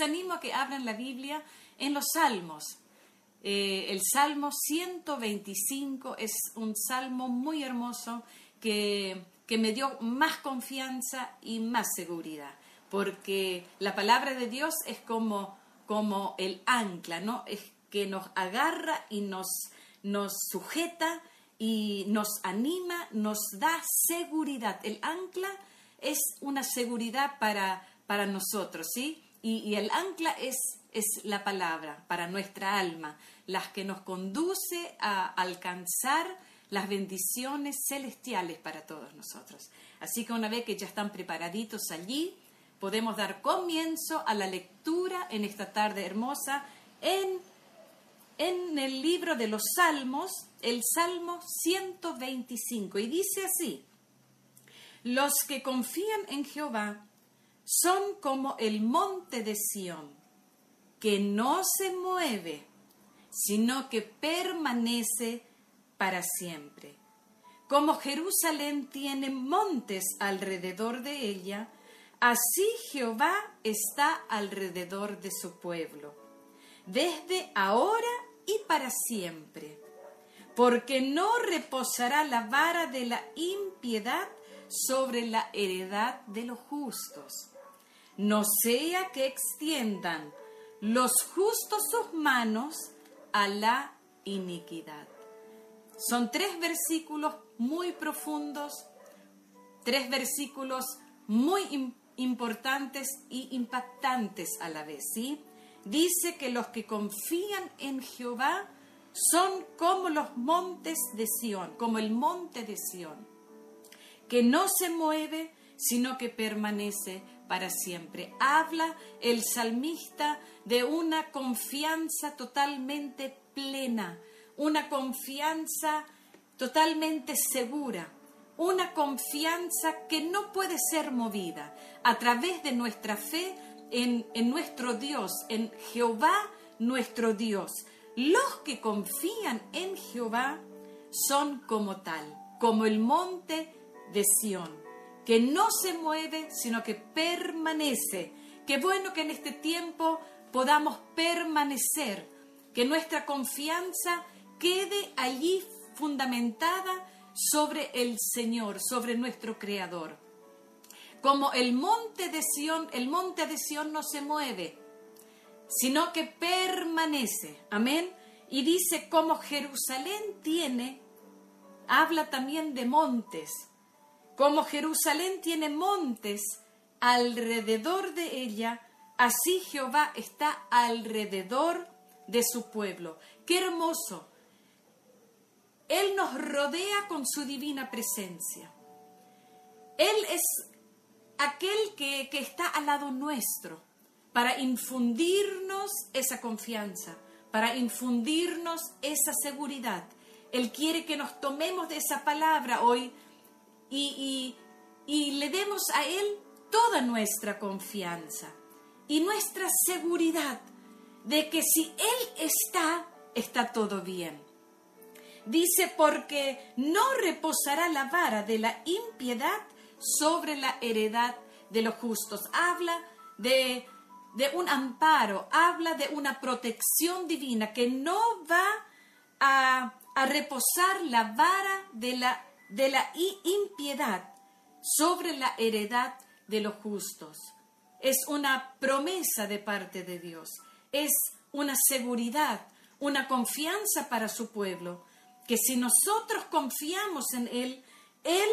Animo a que abran la Biblia en los Salmos. Eh, el Salmo 125 es un salmo muy hermoso que, que me dio más confianza y más seguridad, porque la palabra de Dios es como, como el ancla, ¿no? Es que nos agarra y nos, nos sujeta y nos anima, nos da seguridad. El ancla es una seguridad para, para nosotros, ¿sí? Y, el ancla es, es la palabra para nuestra alma, las que nos conduce a alcanzar las bendiciones celestiales para todos nosotros. Así que una vez que ya están preparaditos allí, podemos dar comienzo a la lectura en esta tarde hermosa en, en el libro de los Salmos, el Salmo 125. Y dice así, los que confían en Jehová son como el monte de Sión, que no se mueve, sino que permanece para siempre. Como Jerusalén tiene montes alrededor de ella, así Jehová está alrededor de su pueblo, desde ahora y para siempre. Porque no reposará la vara de la impiedad sobre la heredad de los justos no sea que extiendan los justos sus manos a la iniquidad. Son tres versículos muy profundos, tres versículos muy importantes y impactantes a la vez, ¿sí? Dice que los que confían en Jehová son como los montes de Sión, como el monte de Sión, que no se mueve, sino que permanece para siempre. Habla el salmista de una confianza totalmente plena, una confianza totalmente segura, una confianza que no puede ser movida a través de nuestra fe en, en nuestro Dios, en Jehová nuestro Dios. Los que confían en Jehová son como tal, como el monte de Sión que no se mueve, sino que permanece. Qué bueno que en este tiempo podamos permanecer, que nuestra confianza quede allí fundamentada sobre el Señor, sobre nuestro Creador. Como el monte de Sión, el monte de Sión no se mueve, sino que permanece. Amén. Y dice, como Jerusalén tiene, habla también de montes como Jerusalén tiene montes alrededor de ella, así Jehová está alrededor de su pueblo. Qué hermoso. Él nos rodea con su divina presencia. Él es aquel que, que está al lado nuestro para infundirnos esa confianza, para infundirnos esa seguridad. Él quiere que nos tomemos de esa palabra hoy y, le demos a Él toda nuestra confianza y nuestra seguridad de que si Él está, está todo bien. Dice, porque no reposará la vara de la impiedad sobre la heredad de los justos. Habla de, de un amparo, habla de una protección divina que no va a, a reposar la vara de la de la impiedad sobre la heredad de los justos. Es una promesa de parte de Dios, es una seguridad, una confianza para su pueblo, que si nosotros confiamos en Él, Él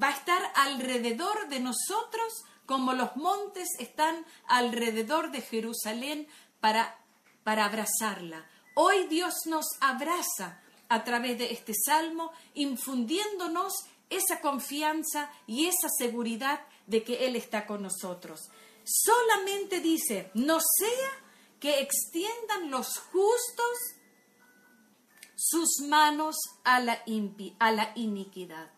va a estar alrededor de nosotros como los montes están alrededor de Jerusalén para, para abrazarla. Hoy Dios nos abraza a través de este salmo, infundiéndonos esa confianza y esa seguridad de que Él está con nosotros. Solamente dice, no sea que extiendan los justos sus manos a la, a la iniquidad.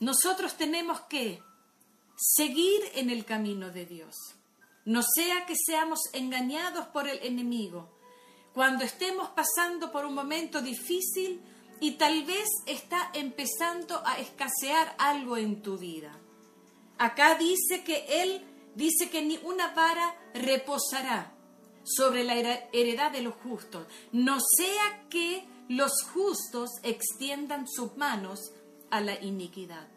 Nosotros tenemos que seguir en el camino de Dios. No sea que seamos engañados por el enemigo, cuando estemos pasando por un momento difícil y tal vez está empezando a escasear algo en tu vida. Acá dice que Él dice que ni una vara reposará sobre la heredad de los justos, no sea que los justos extiendan sus manos a la iniquidad.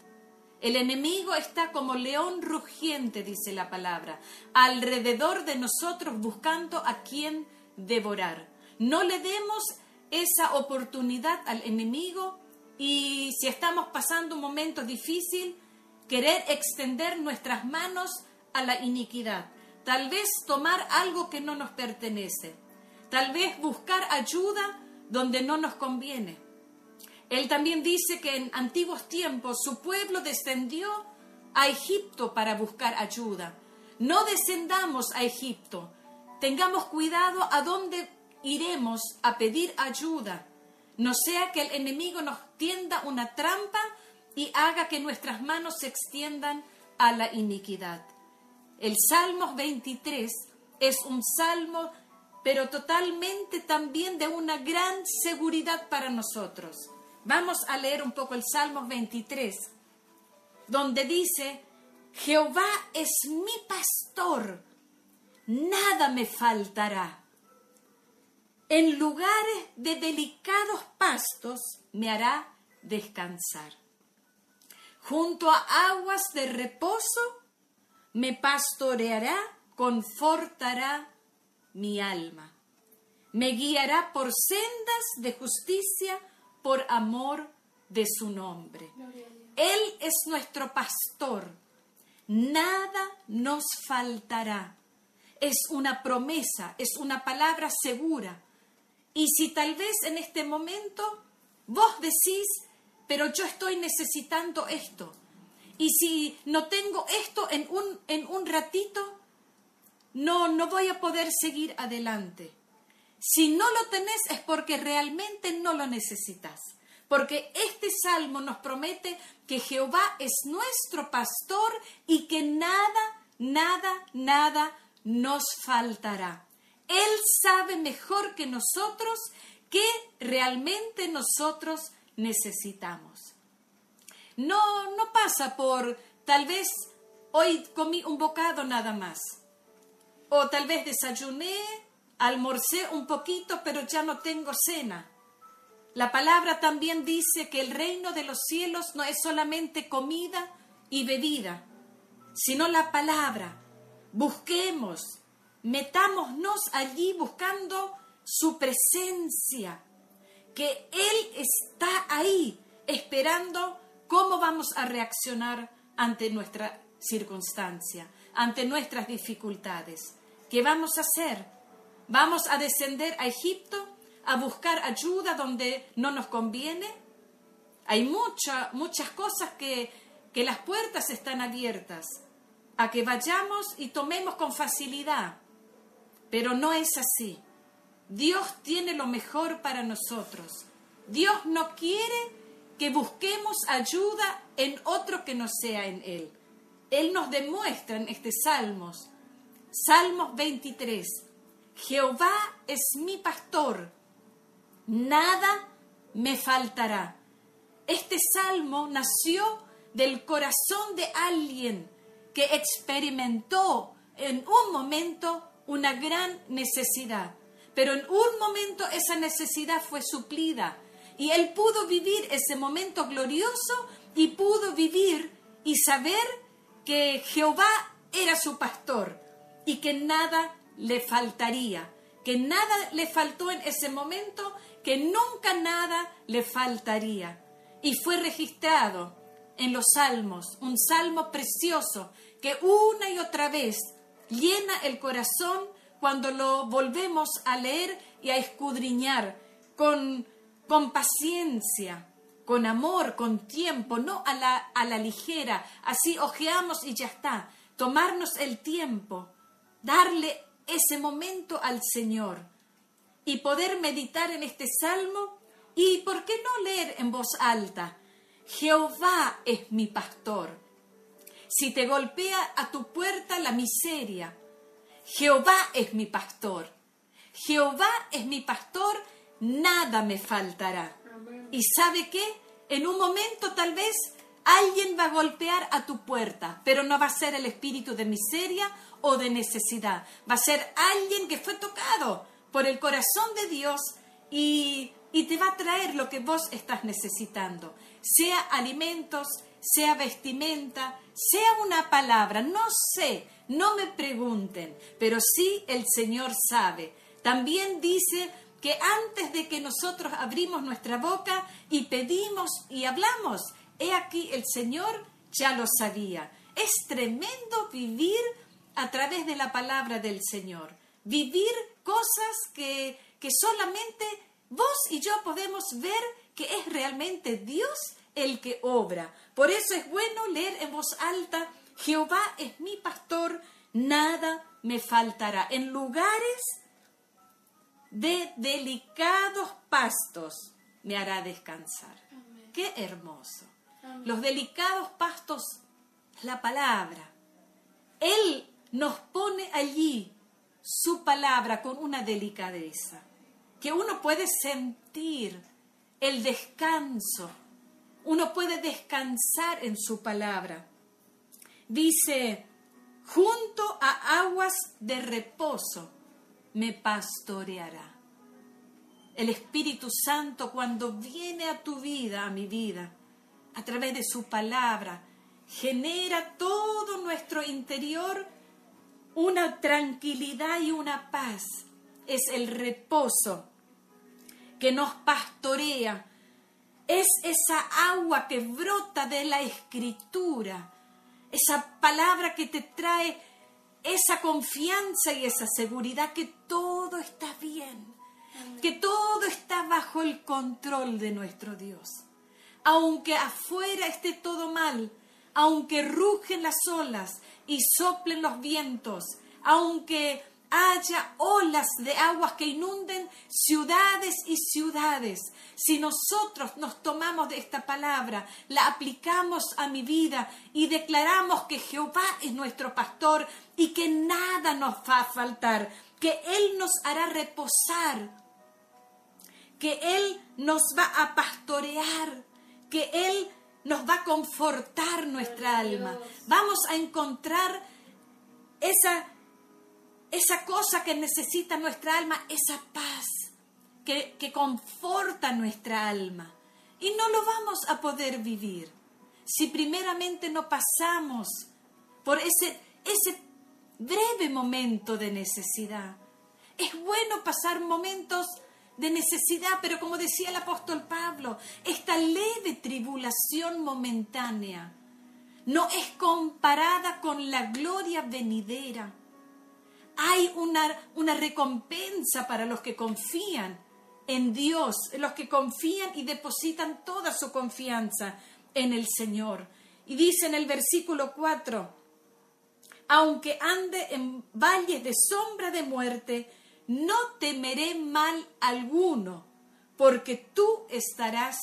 El enemigo está como león rugiente, dice la palabra, alrededor de nosotros buscando a quien devorar. No le demos esa oportunidad al enemigo y si estamos pasando un momento difícil, querer extender nuestras manos a la iniquidad. Tal vez tomar algo que no nos pertenece. Tal vez buscar ayuda donde no nos conviene. Él también dice que en antiguos tiempos su pueblo descendió a Egipto para buscar ayuda. No descendamos a Egipto. Tengamos cuidado a dónde iremos a pedir ayuda. No sea que el enemigo nos tienda una trampa y haga que nuestras manos se extiendan a la iniquidad. El Salmo 23 es un salmo, pero totalmente también de una gran seguridad para nosotros. Vamos a leer un poco el Salmo 23, donde dice, Jehová es mi pastor, nada me faltará. En lugares de delicados pastos me hará descansar. Junto a aguas de reposo me pastoreará, confortará mi alma. Me guiará por sendas de justicia por amor de su nombre. Él es nuestro pastor. Nada nos faltará. Es una promesa, es una palabra segura. Y si tal vez en este momento vos decís, pero yo estoy necesitando esto, y si no tengo esto en un, en un ratito, no, no voy a poder seguir adelante. Si no lo tenés es porque realmente no lo necesitas. Porque este salmo nos promete que Jehová es nuestro pastor y que nada, nada, nada nos faltará. Él sabe mejor que nosotros qué realmente nosotros necesitamos. No, no pasa por tal vez hoy comí un bocado nada más. O tal vez desayuné, almorcé un poquito, pero ya no tengo cena. La palabra también dice que el reino de los cielos no es solamente comida y bebida, sino la palabra. Busquemos, metámonos allí buscando su presencia, que Él está ahí esperando cómo vamos a reaccionar ante nuestra circunstancia, ante nuestras dificultades. ¿Qué vamos a hacer? ¿Vamos a descender a Egipto a buscar ayuda donde no nos conviene? Hay muchas cosas que, que las puertas están abiertas a que vayamos y tomemos con facilidad pero no es así. Dios tiene lo mejor para nosotros. Dios no quiere que busquemos ayuda en otro que no sea en Él. Él nos demuestra en este Salmos, Salmos 23, Jehová es mi pastor, nada me faltará. Este salmo nació del corazón de alguien que experimentó en un momento una gran necesidad. Pero en un momento esa necesidad fue suplida y él pudo vivir ese momento glorioso y pudo vivir y saber que Jehová era su pastor y que nada le faltaría, que nada le faltó en ese momento, que nunca nada le faltaría. Y fue registrado en los salmos, un salmo precioso que una y otra vez llena el corazón cuando lo volvemos a leer y a escudriñar con, con paciencia, con amor, con tiempo, no a la, a la ligera, así ojeamos y ya está. Tomarnos el tiempo, darle ese momento al Señor y poder meditar en este salmo y, ¿por qué no leer en voz alta? Jehová es mi pastor si te golpea a tu puerta la miseria. Jehová es mi pastor. Jehová es mi pastor, nada me faltará. ¿Y sabe qué? En un momento tal vez Alguien va a golpear a tu puerta, pero no va a ser el espíritu de miseria o de necesidad. Va a ser alguien que fue tocado por el corazón de Dios y, y te va a traer lo que vos estás necesitando. Sea alimentos, sea vestimenta, sea una palabra, no sé, no me pregunten, pero sí el Señor sabe. También dice que antes de que nosotros abrimos nuestra boca y pedimos y hablamos, he aquí el Señor ya lo sabía. Es tremendo vivir a través de la palabra del Señor, vivir cosas que, que solamente vos y yo podemos ver que es realmente Dios el que obra. Por eso es bueno leer en voz alta, Jehová es mi pastor, nada me faltará. En lugares de delicados pastos me hará descansar. Qué hermoso. Los delicados pastos, la palabra. Él nos pone allí su palabra con una delicadeza, que uno puede sentir el descanso, uno puede descansar en su palabra. Dice, junto a aguas de reposo me pastoreará. El Espíritu Santo cuando viene a tu vida, a mi vida, a través de su palabra, genera todo nuestro interior una tranquilidad y una paz. Es el reposo que nos pastorea. Es esa agua que brota de la escritura. Esa palabra que te trae esa confianza y esa seguridad que todo está bien, que todo está bajo el control de nuestro Dios. Aunque afuera esté todo mal, aunque rugen las olas y soplen los vientos, aunque haya olas de aguas que inunden ciudades y ciudades. Si nosotros nos tomamos de esta palabra, la aplicamos a mi vida y declaramos que Jehová es nuestro pastor y que nada nos va a faltar, que Él nos hará reposar, que Él nos va a pastorear, que Él nos va a confortar nuestra alma. Vamos a encontrar esa esa cosa que necesita nuestra alma, esa paz que, que conforta nuestra alma. Y no lo vamos a poder vivir si primeramente no pasamos por ese, ese breve momento de necesidad. Es bueno pasar momentos de necesidad, pero como decía el apóstol Pablo, esta leve tribulación momentánea no es comparada con la gloria venidera hay una, una recompensa para los que confían en Dios, los que confían y depositan toda su confianza en el Señor. Y dice en el versículo 4, aunque ande en valles de sombra de muerte, no temeré mal alguno, porque tú estarás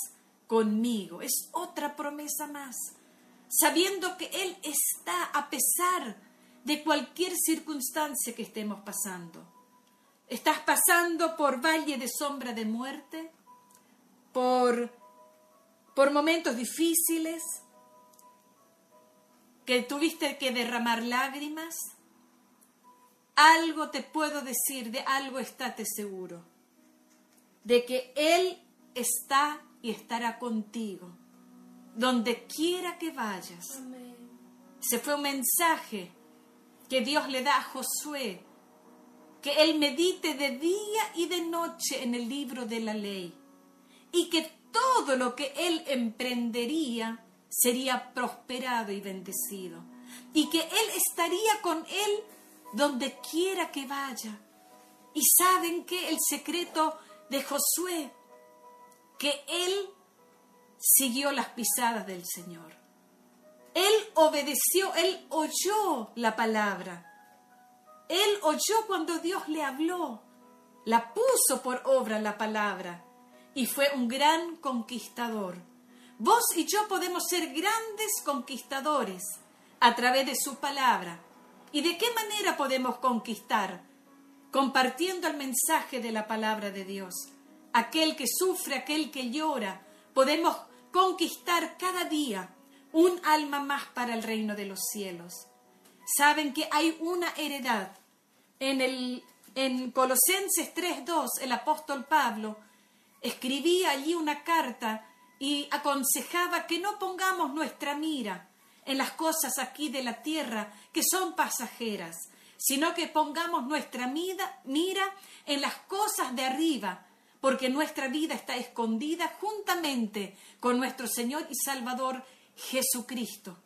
conmigo. Es otra promesa más, sabiendo que Él está a pesar de cualquier circunstancia que estemos pasando. ¿Estás pasando por valle de sombra de muerte? ¿Por, por momentos difíciles? ¿Que tuviste que derramar lágrimas? Algo te puedo decir, de algo estate seguro, de que Él está y estará contigo, donde quiera que vayas. Se fue un mensaje que Dios le da a Josué, que él medite de día y de noche en el libro de la ley, y que todo lo que él emprendería sería prosperado y bendecido, y que él estaría con él donde quiera que vaya. Y saben que el secreto de Josué, que él siguió las pisadas del Señor. Él obedeció, él oyó la palabra. Él oyó cuando Dios le habló. La puso por obra la palabra. Y fue un gran conquistador. Vos y yo podemos ser grandes conquistadores a través de su palabra. ¿Y de qué manera podemos conquistar? Compartiendo el mensaje de la palabra de Dios. Aquel que sufre, aquel que llora, podemos conquistar cada día un alma más para el reino de los cielos. Saben que hay una heredad. En, el, en Colosenses 3.2 el apóstol Pablo escribía allí una carta y aconsejaba que no pongamos nuestra mira en las cosas aquí de la tierra que son pasajeras, sino que pongamos nuestra mira, mira en las cosas de arriba, porque nuestra vida está escondida juntamente con nuestro Señor y Salvador Jesucristo.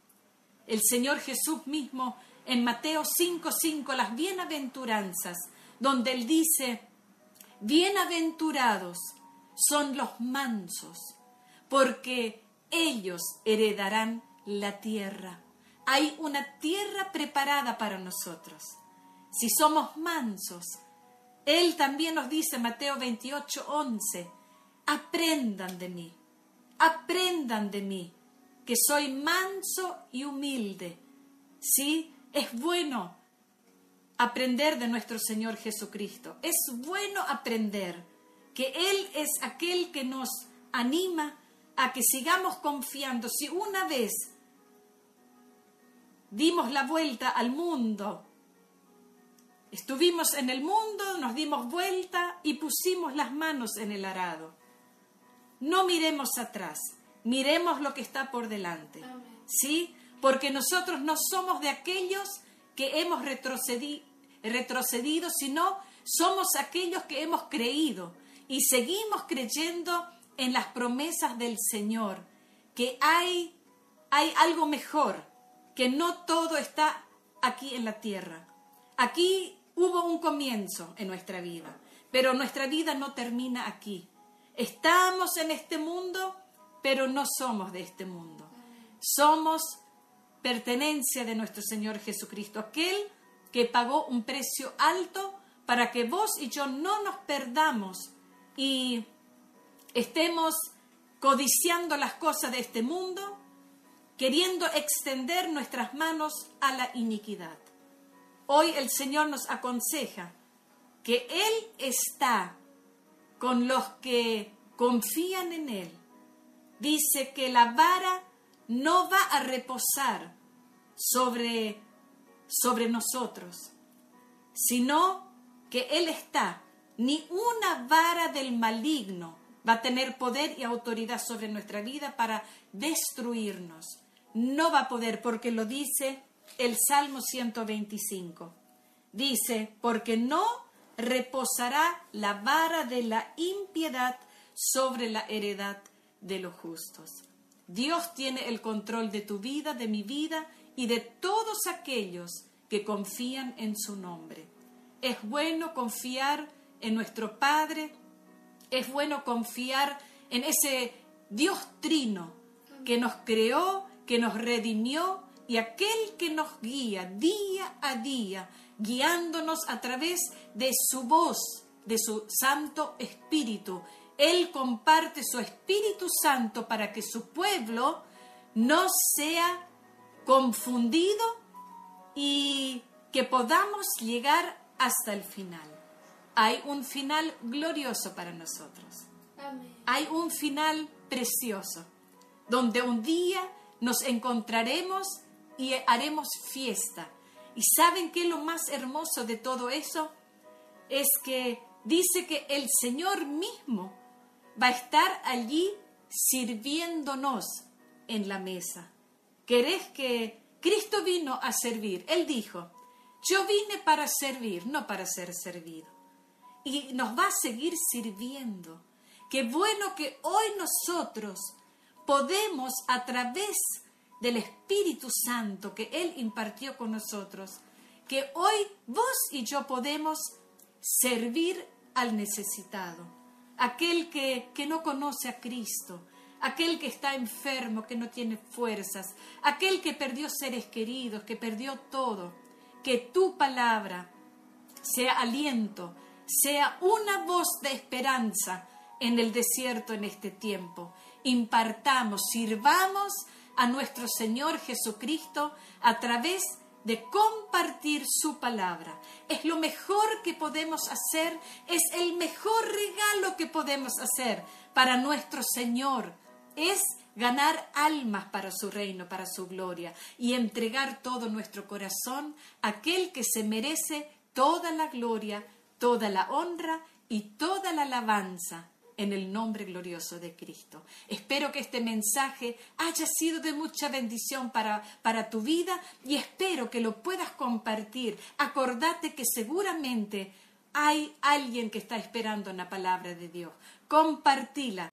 El Señor Jesús mismo en Mateo 5:5 las bienaventuranzas, donde él dice, bienaventurados son los mansos, porque ellos heredarán la tierra. Hay una tierra preparada para nosotros. Si somos mansos, él también nos dice, Mateo 28, 11, aprendan de mí, aprendan de mí, que soy manso y humilde. Sí, es bueno aprender de nuestro Señor Jesucristo. Es bueno aprender que Él es aquel que nos anima a que sigamos confiando. Si una vez dimos la vuelta al mundo Estuvimos en el mundo, nos dimos vuelta y pusimos las manos en el arado. No miremos atrás, miremos lo que está por delante. ¿Sí? Porque nosotros no somos de aquellos que hemos retrocedido, sino somos aquellos que hemos creído y seguimos creyendo en las promesas del Señor, que hay, hay algo mejor, que no todo está aquí en la tierra. Aquí hubo un comienzo en nuestra vida, pero nuestra vida no termina aquí. Estamos en este mundo, pero no somos de este mundo. Somos pertenencia de nuestro Señor Jesucristo, aquel que pagó un precio alto para que vos y yo no nos perdamos y estemos codiciando las cosas de este mundo, queriendo extender nuestras manos a la iniquidad. Hoy el Señor nos aconseja que Él está con los que confían en Él. Dice que la vara no va a reposar sobre, sobre nosotros, sino que Él está. Ni una vara del maligno va a tener poder y autoridad sobre nuestra vida para destruirnos. No va a poder porque lo dice el Salmo 125. Dice, porque no reposará la vara de la impiedad sobre la heredad de los justos. Dios tiene el control de tu vida, de mi vida y de todos aquellos que confían en su nombre. Es bueno confiar en nuestro Padre, es bueno confiar en ese Dios trino que nos creó, que nos redimió y aquel que nos guía día a día, guiándonos a través de su voz, de su Santo Espíritu. Él comparte su Espíritu Santo para que su pueblo no sea confundido y que podamos llegar hasta el final. Hay un final glorioso para nosotros. Hay un final precioso, donde un día nos encontraremos y haremos fiesta. ¿Y saben qué es lo más hermoso de todo eso? Es que dice que el Señor mismo va a estar allí sirviéndonos en la mesa. ¿Querés que Cristo vino a servir? Él dijo, yo vine para servir, no para ser servido. Y nos va a seguir sirviendo. Qué bueno que hoy nosotros podemos a través del Espíritu Santo que Él impartió con nosotros, que hoy vos y yo podemos servir al necesitado, aquel que, que no conoce a Cristo, aquel que está enfermo, que no tiene fuerzas, aquel que perdió seres queridos, que perdió todo, que tu palabra sea aliento, sea una voz de esperanza en el desierto en este tiempo. Impartamos, sirvamos a nuestro Señor Jesucristo a través de compartir su palabra. Es lo mejor que podemos hacer, es el mejor regalo que podemos hacer para nuestro Señor. Es ganar almas para su reino, para su gloria, y entregar todo nuestro corazón a aquel que se merece toda la gloria, toda la honra y toda la alabanza en el nombre glorioso de Cristo. Espero que este mensaje haya sido de mucha bendición para, para tu vida y espero que lo puedas compartir. Acordate que seguramente hay alguien que está esperando una palabra de Dios. Compartila.